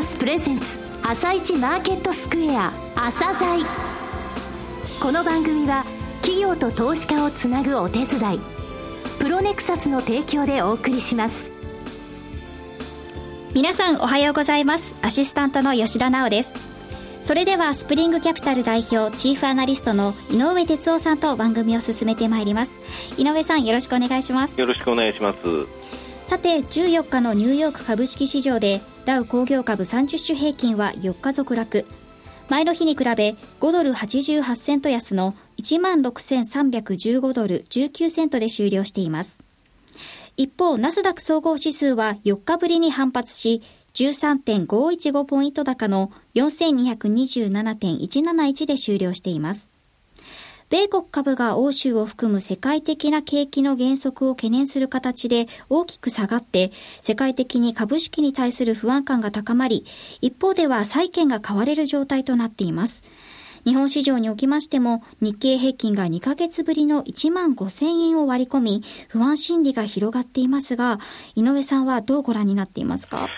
サスプレゼンツ朝一マーケットスクエア朝鮮。この番組は企業と投資家をつなぐお手伝いプロネクサスの提供でお送りします。皆さんおはようございます。アシスタントの吉田直です。それではスプリングキャピタル代表チーフアナリストの井上哲夫さんと番組を進めてまいります。井上さんよろしくお願いします。よろしくお願いします。さて14日のニューヨーク株式市場でダウ工業株30種平均は4日続落前の日に比べ5ドル88セント安の16,315ドル19セントで終了しています一方、ナスダック総合指数は4日ぶりに反発し、13.515ポイント高の4227.171で終了しています。米国株が欧州を含む世界的な景気の減速を懸念する形で大きく下がって、世界的に株式に対する不安感が高まり、一方では債券が買われる状態となっています。日本市場におきましても日経平均が2ヶ月ぶりの1万5000円を割り込み不安心理が広がっていますが井上さんはどうご覧になっていますか？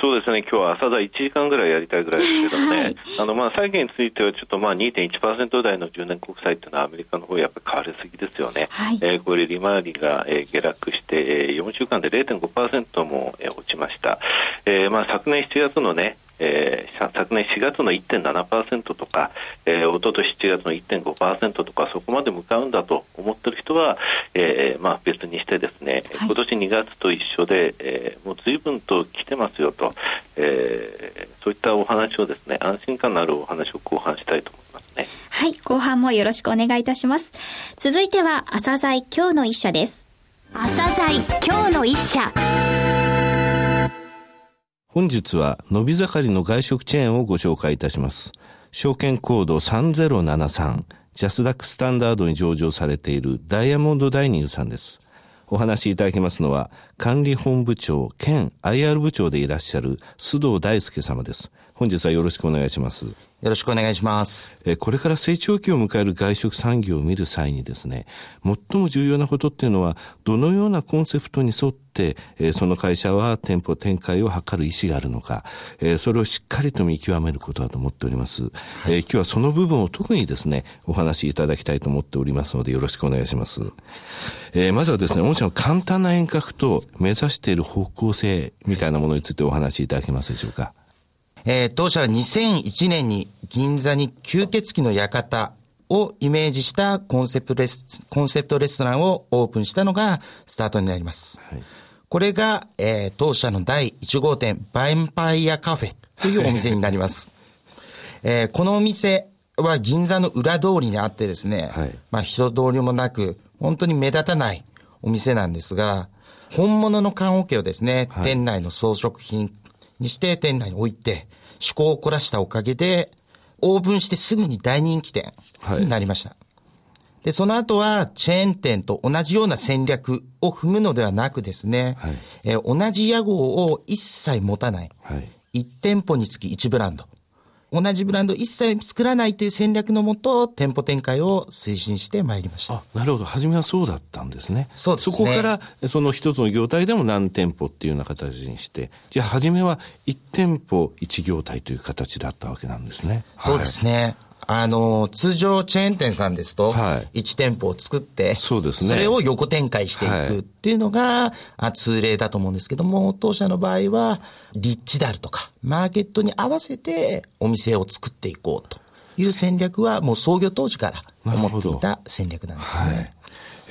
そうですね、今日は朝だ。1時間ぐらいやりたいぐらいですけどね、はい、あのまあ債券についてはちょっとまあ2.1%台の10年国債というのはアメリカの方やっぱり買われすぎですよね、はい、えー、これ、利回りが、えー、下落して、えー、4週間で0.5%も、えー、落ちました、えーまあ、昨年7月のね、えー、昨年4月の1.7%とか、えー、一昨年7月の1.5%とかそこまで向かうんだと思っている人は、えーまあ、別にしてですね、はい、今年2月と一緒で、えー、もう随分と来てますよと、えー、そういったお話をですね安心感のあるお話を後半したいと思いますね。はい後半もよろしくお願いいたします。続いては朝鮮今日の一社です。朝鮮今日の一社本日は伸び盛りの外食チェーンをご紹介いたします。証券コード3073、ジャスダックスタンダードに上場されているダイヤモンドダイニングさんです。お話しいただきますのは、管理本部長兼 IR 部長でいらっしゃる須藤大輔様です。本日はよろしくお願いします。よろしくお願いします。えこれから成長期を迎える外食産業を見る際にですね、最も重要なことっていうのは、どのようなコンセプトに沿って、えその会社は店舗展開を図る意思があるのか、えそれをしっかりと見極めることだと思っております。はい、え今日はその部分を特にですね、お話しいただきたいと思っておりますので、よろしくお願いします。えまずはですね、もちろん簡単な遠隔と目指している方向性みたいなものについてお話しいただけますでしょうか。えー、当社は2001年に銀座に吸血鬼の館をイメージしたコンセプトレス、コンセプトレストランをオープンしたのがスタートになります。はい、これが、えー、当社の第1号店、バンパイアカフェというお店になります。えー、このお店は銀座の裏通りにあってですね、はい、まあ人通りもなく、本当に目立たないお店なんですが、本物の棺桶をですね、はい、店内の装飾品にして店内に置いて、趣向を凝らしたおかげで、オープンしてすぐに大人気店になりました。はい、で、その後はチェーン店と同じような戦略を踏むのではなくですね、はい、え同じ屋号を一切持たない、はい、1店舗につき1ブランド。同じブランド一切作らないという戦略のもと、店舗展開を推進してまいりました。なるほど。初めはそうだったんですね。そうですね。そこから、その一つの業態でも何店舗っていうような形にして、じゃあ初めは1店舗1業態という形だったわけなんですね。そうですね。はいあの、通常チェーン店さんですと、1店舗を作って、そうですね。それを横展開していくっていうのが、通例だと思うんですけども、当社の場合は、立地であるとか、マーケットに合わせてお店を作っていこうという戦略は、もう創業当時から思っていた戦略なんですね。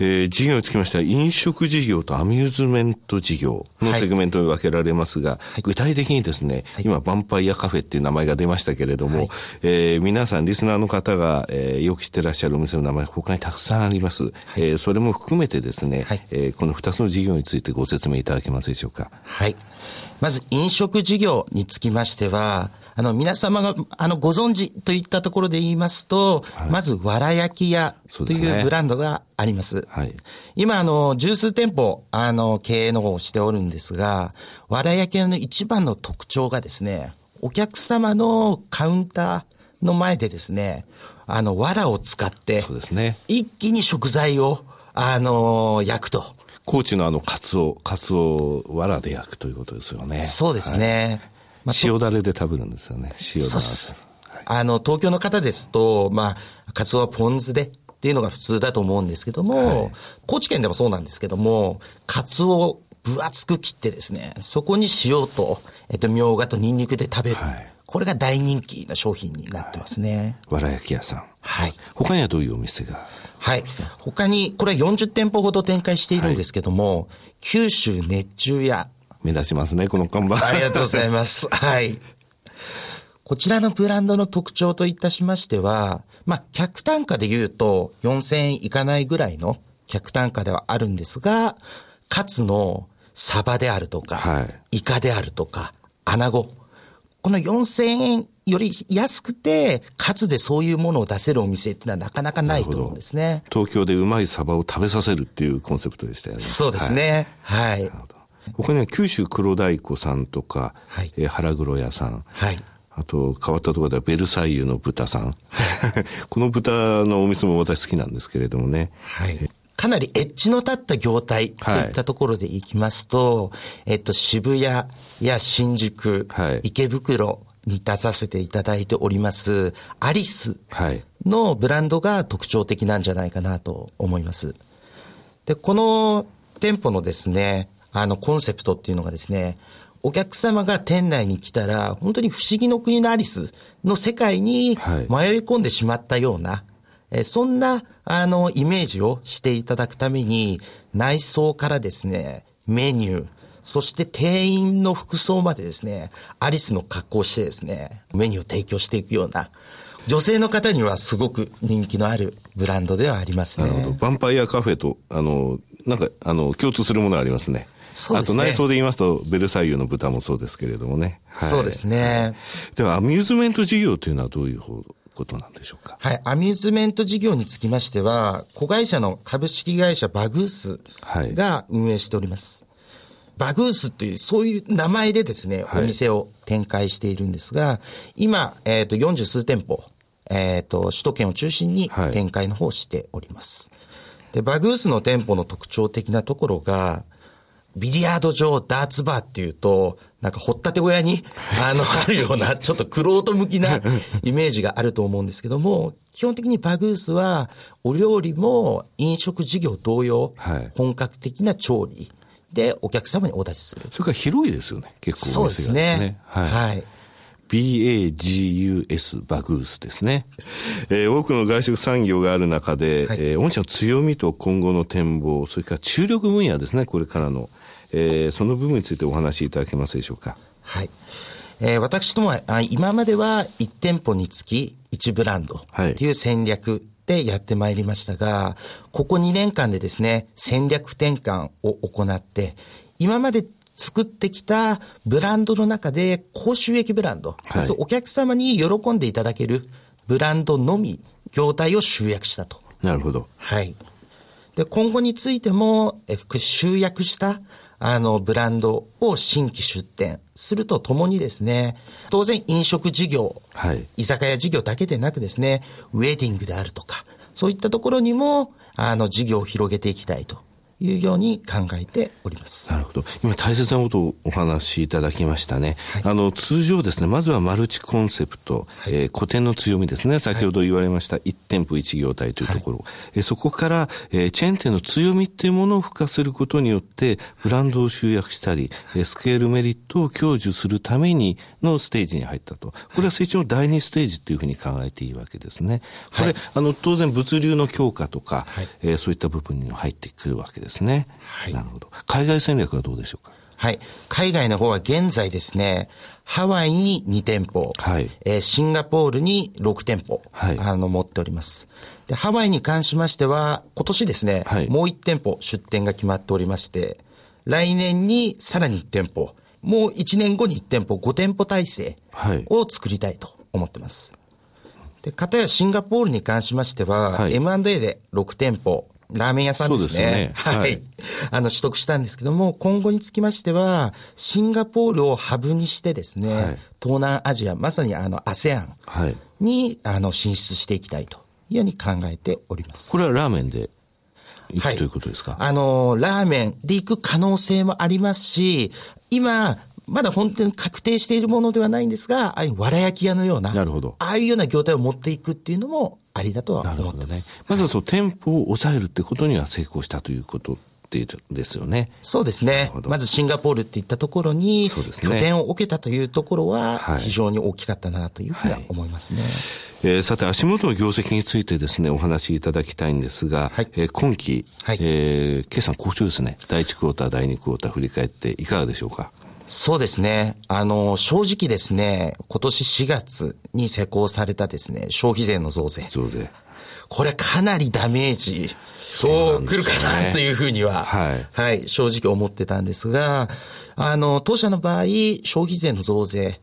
えー、事業につきましては、飲食事業とアミューズメント事業のセグメントに分けられますが、はい、具体的にですね、はい、今、ヴァンパイアカフェっていう名前が出ましたけれども、はい、えー、皆さん、リスナーの方が、えー、よく知ってらっしゃるお店の名前、他にたくさんあります。はい、えー、それも含めてですね、はい、えー、この二つの事業についてご説明いただけますでしょうか？はい。まず、飲食事業につきましては、あの、皆様が、あの、ご存知といったところで言いますと、はい、まず、わら焼き屋というブランドがあります。すね、はい、今、あの、十数店舗、あの、経営の方をしておるんですが、わら焼き屋の一番の特徴がですね、お客様のカウンターの前でですね、あの、藁を使って、そうですね。一気に食材を、あの、焼くと。高知のあの、カツオ、カツオ、藁で焼くということですよね。そうですね。まあ、塩だれで食べるんですよね、塩だれ。あの、東京の方ですと、まあ、カツオはポン酢でっていうのが普通だと思うんですけども、はい、高知県でもそうなんですけども、カツオを分厚く切ってですね、そこに塩と、えっと、みょうがとニンニクで食べる。はいこれが大人気の商品になってますね。わら焼き屋さん。はい。他にはどういうお店が？はい。他に、これは40店舗ほど展開しているんですけども、はい、九州熱中屋。目立ちますね、この看板。ありがとうございます。はい。こちらのブランドの特徴といたしましては、まあ、客単価で言うと4000円いかないぐらいの客単価ではあるんですが、カツのサバであるとか、はい、イカであるとか、アナゴ。この4000円より安くて、かつでそういうものを出せるお店っていうのはなかなかないと思うんですね。東京でうまいサバを食べさせるっていうコンセプトでしたよね。そうですね。はい。はい、他には九州黒大子さんとか、はい、えー、腹黒屋さん。はい。あと、変わったところではベルサイユの豚さん。この豚のお店も私好きなんですけれどもね。はい。かなりエッジの立った業態といったところでいきますと、はい、えっと、渋谷や新宿、はい、池袋に出させていただいております、アリスのブランドが特徴的なんじゃないかなと思います。で、この店舗のですね、あの、コンセプトっていうのがですね、お客様が店内に来たら、本当に不思議の国のアリスの世界に迷い込んでしまったような、えそんな、あの、イメージをしていただくために、内装からですね、メニュー、そして店員の服装までですね、アリスの格好をしてですね、メニューを提供していくような、女性の方にはすごく人気のあるブランドではありますね。なるほど。ヴァンパイアカフェと、あの、なんか、あの、共通するものがありますね。そうですね。あと内装で言いますと、ベルサイユの豚もそうですけれどもね。はい、そうですね。では、アミューズメント事業というのはどういう方ことなんでしょうか？はい。アミューズメント事業につきましては、子会社の株式会社バグースが運営しております。はいバグースという、そういう名前でですね、お店を展開しているんですが、今、えっ、ー、と、40数店舗、えっ、ー、と、首都圏を中心に展開の方をしております。で、バグースの店舗の特徴的なところが、ビリヤード場、ダーツバーっていうと、なんか掘ったて小屋に、あの、あるような、ちょっとクロート向きなイメージがあると思うんですけども、基本的にバグースは、お料理も飲食事業同様、はい、本格的な調理でお客様にお出しする。それから広いですよね、結構、ね、そうですね。はい。はい BAGUS バグースですね。えー、多くの外食産業がある中で、はい、えー、御社の強みと今後の展望、それから注力分野ですね、これからの。えー、その部分についてお話しいただけますでしょうか？はい。えー、私どもは、今までは1店舗につき1ブランドという戦略でやってまいりましたが、ここ2年間でですね、戦略転換を行って、今まで作ってきたブランドの中で高収益ブランド、はい、お客様に喜んでいただけるブランドのみ、業態を集約したと。なるほど。はい。で、今後についても、え集約したあの、ブランドを新規出店するとともにですね、当然飲食事業、はい、居酒屋事業だけでなくですね、ウェディングであるとか、そういったところにも、あの、事業を広げていきたいというように考えております。なるほど。今大切なことをお話しいただきましたね。はい、あの、通常ですね、まずはマルチコンセプト、はい、えー、古典の強みですね。先ほど言われました、1店舗1業態というところ。はい、えー、そこから、えー、チェーン店の強みっていうものを付加することによって、ブランドを集約したり、えー、スケールメリットを享受するためにのステージに入ったと。これは成長の第2ステージというふうに考えていいわけですね。これ、あの、当然物流の強化とか、はい、えー、そういった部分に入ってくるわけですね。はいい、なるほど。海外戦略はどうでしょうか？はい。海外の方は現在ですね、ハワイに2店舗、はい、えー、シンガポールに6店舗、はい、あの、持っております。で、ハワイに関しましては、今年ですね、はい、もう1店舗出店が決まっておりまして、来年にさらに1店舗、もう1年後に1店舗、5店舗体制を作りたいと思ってます。で、かたやシンガポールに関しましては、はい、M&A で6店舗、ラーメン屋さんですね。すねはい。あの、取得したんですけども、今後につきましては、シンガポールをハブにしてですね、はい、東南アジア、まさにあの、ASEAN に、はい、あの、進出していきたいというように考えております。これはラーメンで行く、はい、ということですか？あの、ラーメンで行く可能性もありますし、今、まだ本当に確定しているものではないんですが、ああいう藁焼き屋のような、なるほど。ああいうような業態を持っていくっていうのもありだとは思ってます。ね、まずはその店舗を抑えるってことには成功したということってですよね。そうですね。まずシンガポールっていったところに、拠点を置けたというところは、非常に大きかったなというふうには思いますね。はい、えー、さて、足元の業績についてですね、お話しいただきたいんですが、はい、えー、今期、はい、えー、決算好調ですね。第1クォーター、第2クォーター振り返っていかがでしょうか？そうですね。あの、正直ですね、今年4月に施行されたですね、消費税の増税。増税。これかなりダメージ、そう来るかなというふうには、はい、はい、正直思ってたんですが、あの、当社の場合、消費税の増税、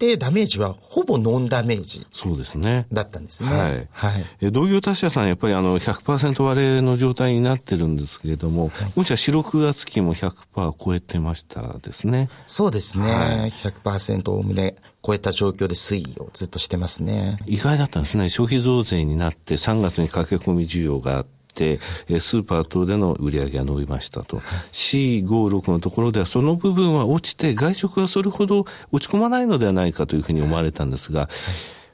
で、ダメージはほぼノンダメージ。そうですね。だったんですね。はい。はい。え同業他社さん、やっぱりあの100%割れの状態になってるんですけれども、はい、もしは四六月期も100%超えてましたですね。そうですね。はい、100%おおむね超えた状況で推移をずっとしてますね。意外だったんですね。消費増税になって3月に駆け込み需要があって、スーパー等での売り上げが伸びましたと。C56 のところではその部分は落ちて外食はそれほど落ち込まないのではないかというふうに思われたんですが、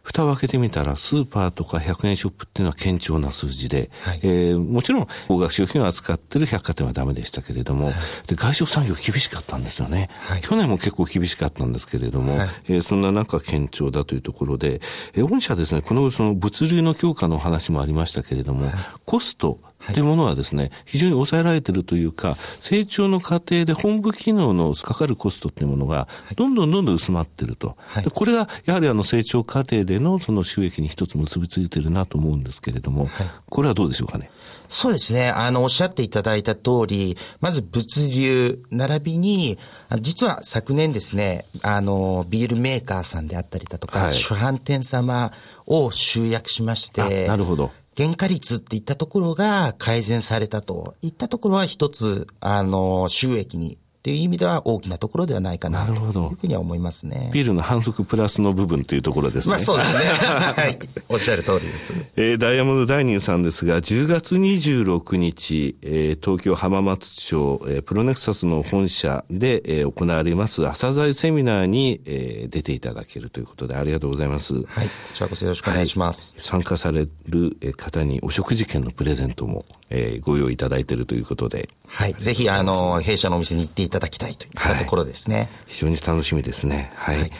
蓋を開けてみたら、スーパーとか100円ショップっていうのは堅調な数字で、はい、えー、もちろん、高額商品を扱ってる百貨店はダメでしたけれども、はい、で外食産業厳しかったんですよね、はい、去年も結構厳しかったんですけれども、はい、えー、そんな中堅調だというところで、えー、御社ですね、このその物流の強化の話もありましたけれども、コスト、というものはですね、非常に抑えられているというか、成長の過程で本部機能のかかるコストっていうものが、どんどんどんどん薄まっていると。はい、これが、やはりあの成長過程でのその収益に一つ結びついているなと思うんですけれども、はい、これはどうでしょうかね？そうですね。あの、おっしゃっていただいた通り、まず物流、並びに、実は昨年ですね、あの、ビールメーカーさんであったりだとか、はい、主販店様を集約しまして、なるほど。原価率っていったところが改善されたと。いったところは一つ、あの、収益にっていう意味では大きなところではないかなというふうには思いますね。ビールの反則プラスの部分というところですね。まあそうですね。はい。おっしゃる通りです。えー、ダイヤモンドダイニングさんですが、10月26日、えー、東京浜松町、えー、プロネクサスの本社で、えー、行われます朝鮮セミナーに、えー、出ていただけるということでありがとうございます。はい。こちらこそよろしくお願いします。はい、参加される方にお食事券のプレゼントも、えー、ご用意いただいているということで。はい。ぜひ、あの、弊社のお店に行っていただきたいといったところですね。はい、非常に楽しみですね。はい。はい、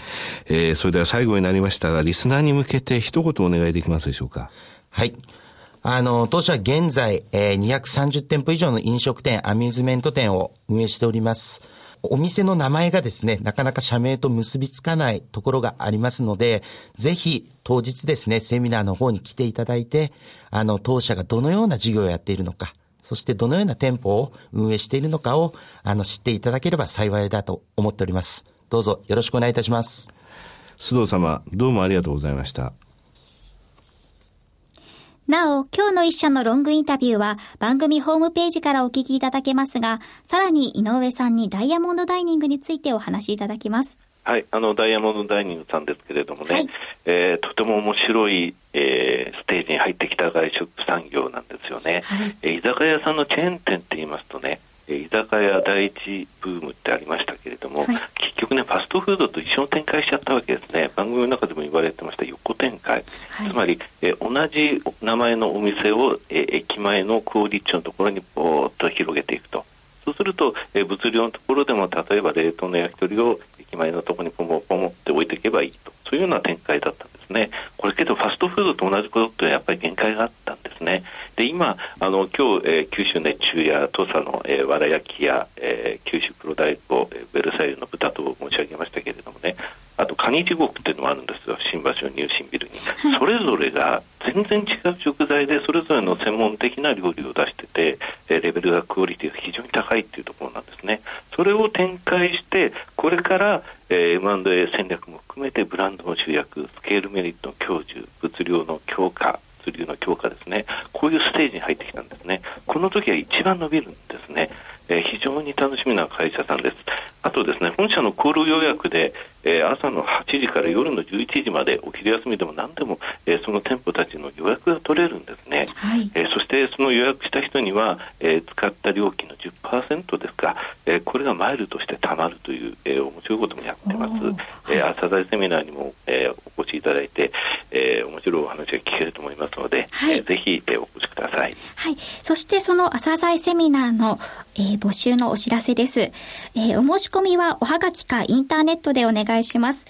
えー、それでは最後になりましたが、リスナーに向けて一言お願いできますでしょうか？はい。あの、当社は現在、えー、230店舗以上の飲食店、アミューズメント店を運営しております。お店の名前がですね、なかなか社名と結びつかないところがありますので、ぜひ当日ですね、セミナーの方に来ていただいて、あの、当社がどのような事業をやっているのか、そしてどのような店舗を運営しているのかを、あの、知っていただければ幸いだと思っております。どうぞよろしくお願いいたします。須藤様、どうもありがとうございました。なお、今日の一社のロングインタビューは番組ホームページからお聞きいただけますが、さらに井上さんにダイヤモンドダイニングについてお話しいただきます。はい、あのダイヤモンドダイニングさんですけれどもね、はい、えー、とても面白い、えー、ステージに入ってきた外食産業なんですよね、はい、えー、居酒屋さんのチェーン店って言いますとね、居酒屋第一ブームってありましたけれども、はい、結局ね、ファストフードと一緒の展開しちゃったわけですね、番組の中でも言われてました横展開、はい、つまりえ同じ名前のお店をえ駅前の小売地のところにぼーっと広げていくと。そうすると、え物流のところでも例えば冷凍の焼き鳥を駅前のところにポモポモって置いていけばいいと。そういうような展開だったんですね。これけどファストフードと同じことってやっぱり限界があったんですね。で今あの今日、えー、九州熱中や土佐の、えー、わら焼きや、えー、九州黒大根、えー、ベルサイユの豚と申し上げましたけれどもね。あとカニ地獄っていうのもあるんですよ。新橋の入信ビルに。それぞれが全然違う食材でそれぞれの専門的な料理を出してて、えー、レベルがクオリティが非常に高いっていうところなんですね。それを展開してこれから、えー、M&A 戦略も含めてブランドの集約スケールメリットの享受物量の強化時は一番伸びるんですね。えー、非常に楽しみな会社さんです。あとですね、本社のコール予約で、えー、朝の8時から夜の11時までお昼休みでも何でも、えー、その店舗たちの予約が取れるんですね、はい、えー、そしてその予約した人には、えー、使った料金の10%ですか、えー、これがマイルとしてたまるという、えー、面白いこともやってます、えー、朝鮮セミナーにも、えー、お越しいただいて、えー、面白いお話が聞けると思いますので、はい、えー、ぜひ、えー、おださい。はい、そしてその朝鮮セミナーの、えー、募集のお知らせです、えー、お申し込みはおはがきかインターネットでお願いします。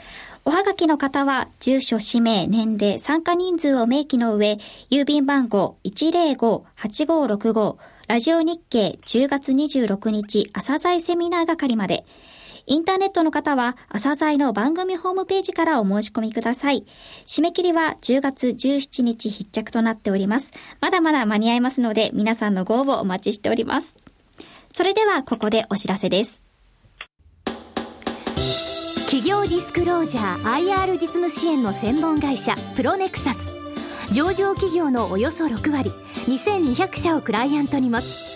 おはがきの方は、住所、氏名、年齢、参加人数を明記の上、郵便番号105-8565、ラジオ日経10月26日朝鮮セミナー係まで、インターネットの方は、朝鮮の番組ホームページからお申し込みください。締め切りは10月17日必着となっております。まだまだ間に合いますので、皆さんのご応募お待ちしております。それでは、ここでお知らせです。企業ディスクロージャー IR 実務支援の専門会社プロネクサス上場企業のおよそ6割2200社をクライアントに持つ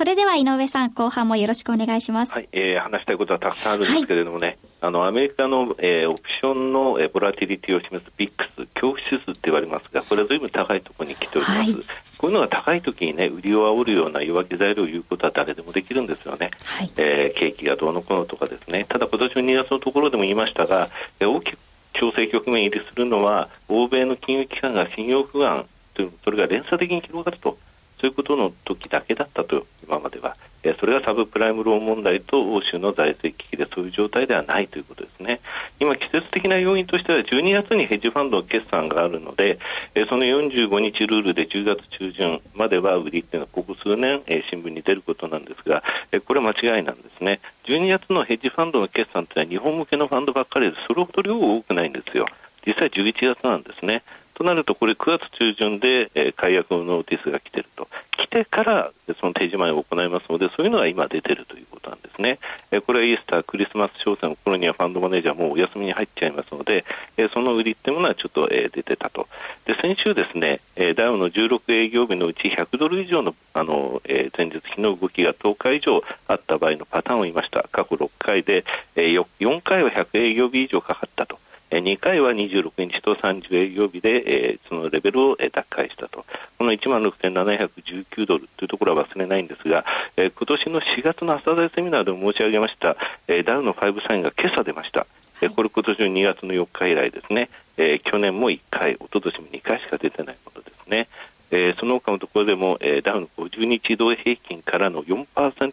それでは井上さん、後半もよろしくお願いします。はい、えー、話したいことはたくさんあるんですけれどもね、はい、あのアメリカの、えー、オプションの、えー、ボラティリティを示すビックス、恐怖指数って言われますが、これはずいぶん高いところに来ております。はい、こういうのが高い時にね、売りを煽るような弱気材料を言うことは誰でもできるんですよね。はい、えー、景気がどうのこうのとかですね。ただ今年の2月のところでも言いましたが、えー、大きく調整局面入りするのは、欧米の金融機関が信用不安、というそれが連鎖的に広がるとそういうことの時だけだったとそれがサブプライムローン問題と欧州の財政危機でそういう状態ではないということですね今季節的な要因としては12月にヘッジファンドの決算があるので、その45日ルールで10月中旬までは売りっていうのはここ数年、新聞に出ることなんですが、これは間違いなんですね12月のヘッジファンドの決算というのは日本向けのファンドばっかりでそれほど量多くないんですよ実際11月なんですね。となると、これ9月中旬で、解約のノーティスが来ていると。来てからその定時前を行いますので、そういうのが今出ているということなんですね。え、これはイースター、クリスマス商戦の頃にはファンドマネージャーもお休みに入っちゃいますので、え、その売りっていうものはちょっと、え、出てたと。で、先週ですね、え、ダウの16営業日のうち100ドル以上の、あの、え、前日比の動きが10日以上あった場合のパターンを言いました。過去6回で、えー、4回は100営業日以上かかったと。2回は26日と30営業日で、えー、そのレベルを奪回したと。この1万6719ドルというところは忘れないんですが、えー、今年の4月の朝鮮セミナーでも申し上げました、えー、ダウの5サインが今朝出ました。えー、これ今年の2月の4日以来ですね。えー、去年も1回、一昨年も2回しか出てないものですね。えー、その他のところでも、えー、ダウの50日移動平均からの4%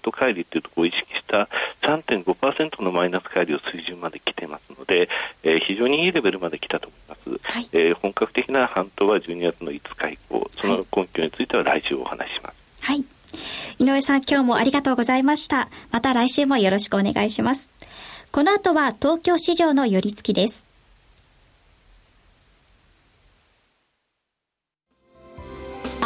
乖離というところを意識した3.5%のマイナス乖離を水準まで来てますので、えー、非常にいいレベルまで来たと思います、はい、えー、本格的な半島は12月の5日以降その根拠については来週お話します。はい、井上さん今日もありがとうございました。また来週もよろしくお願いします。この後は東京市場の寄り付きです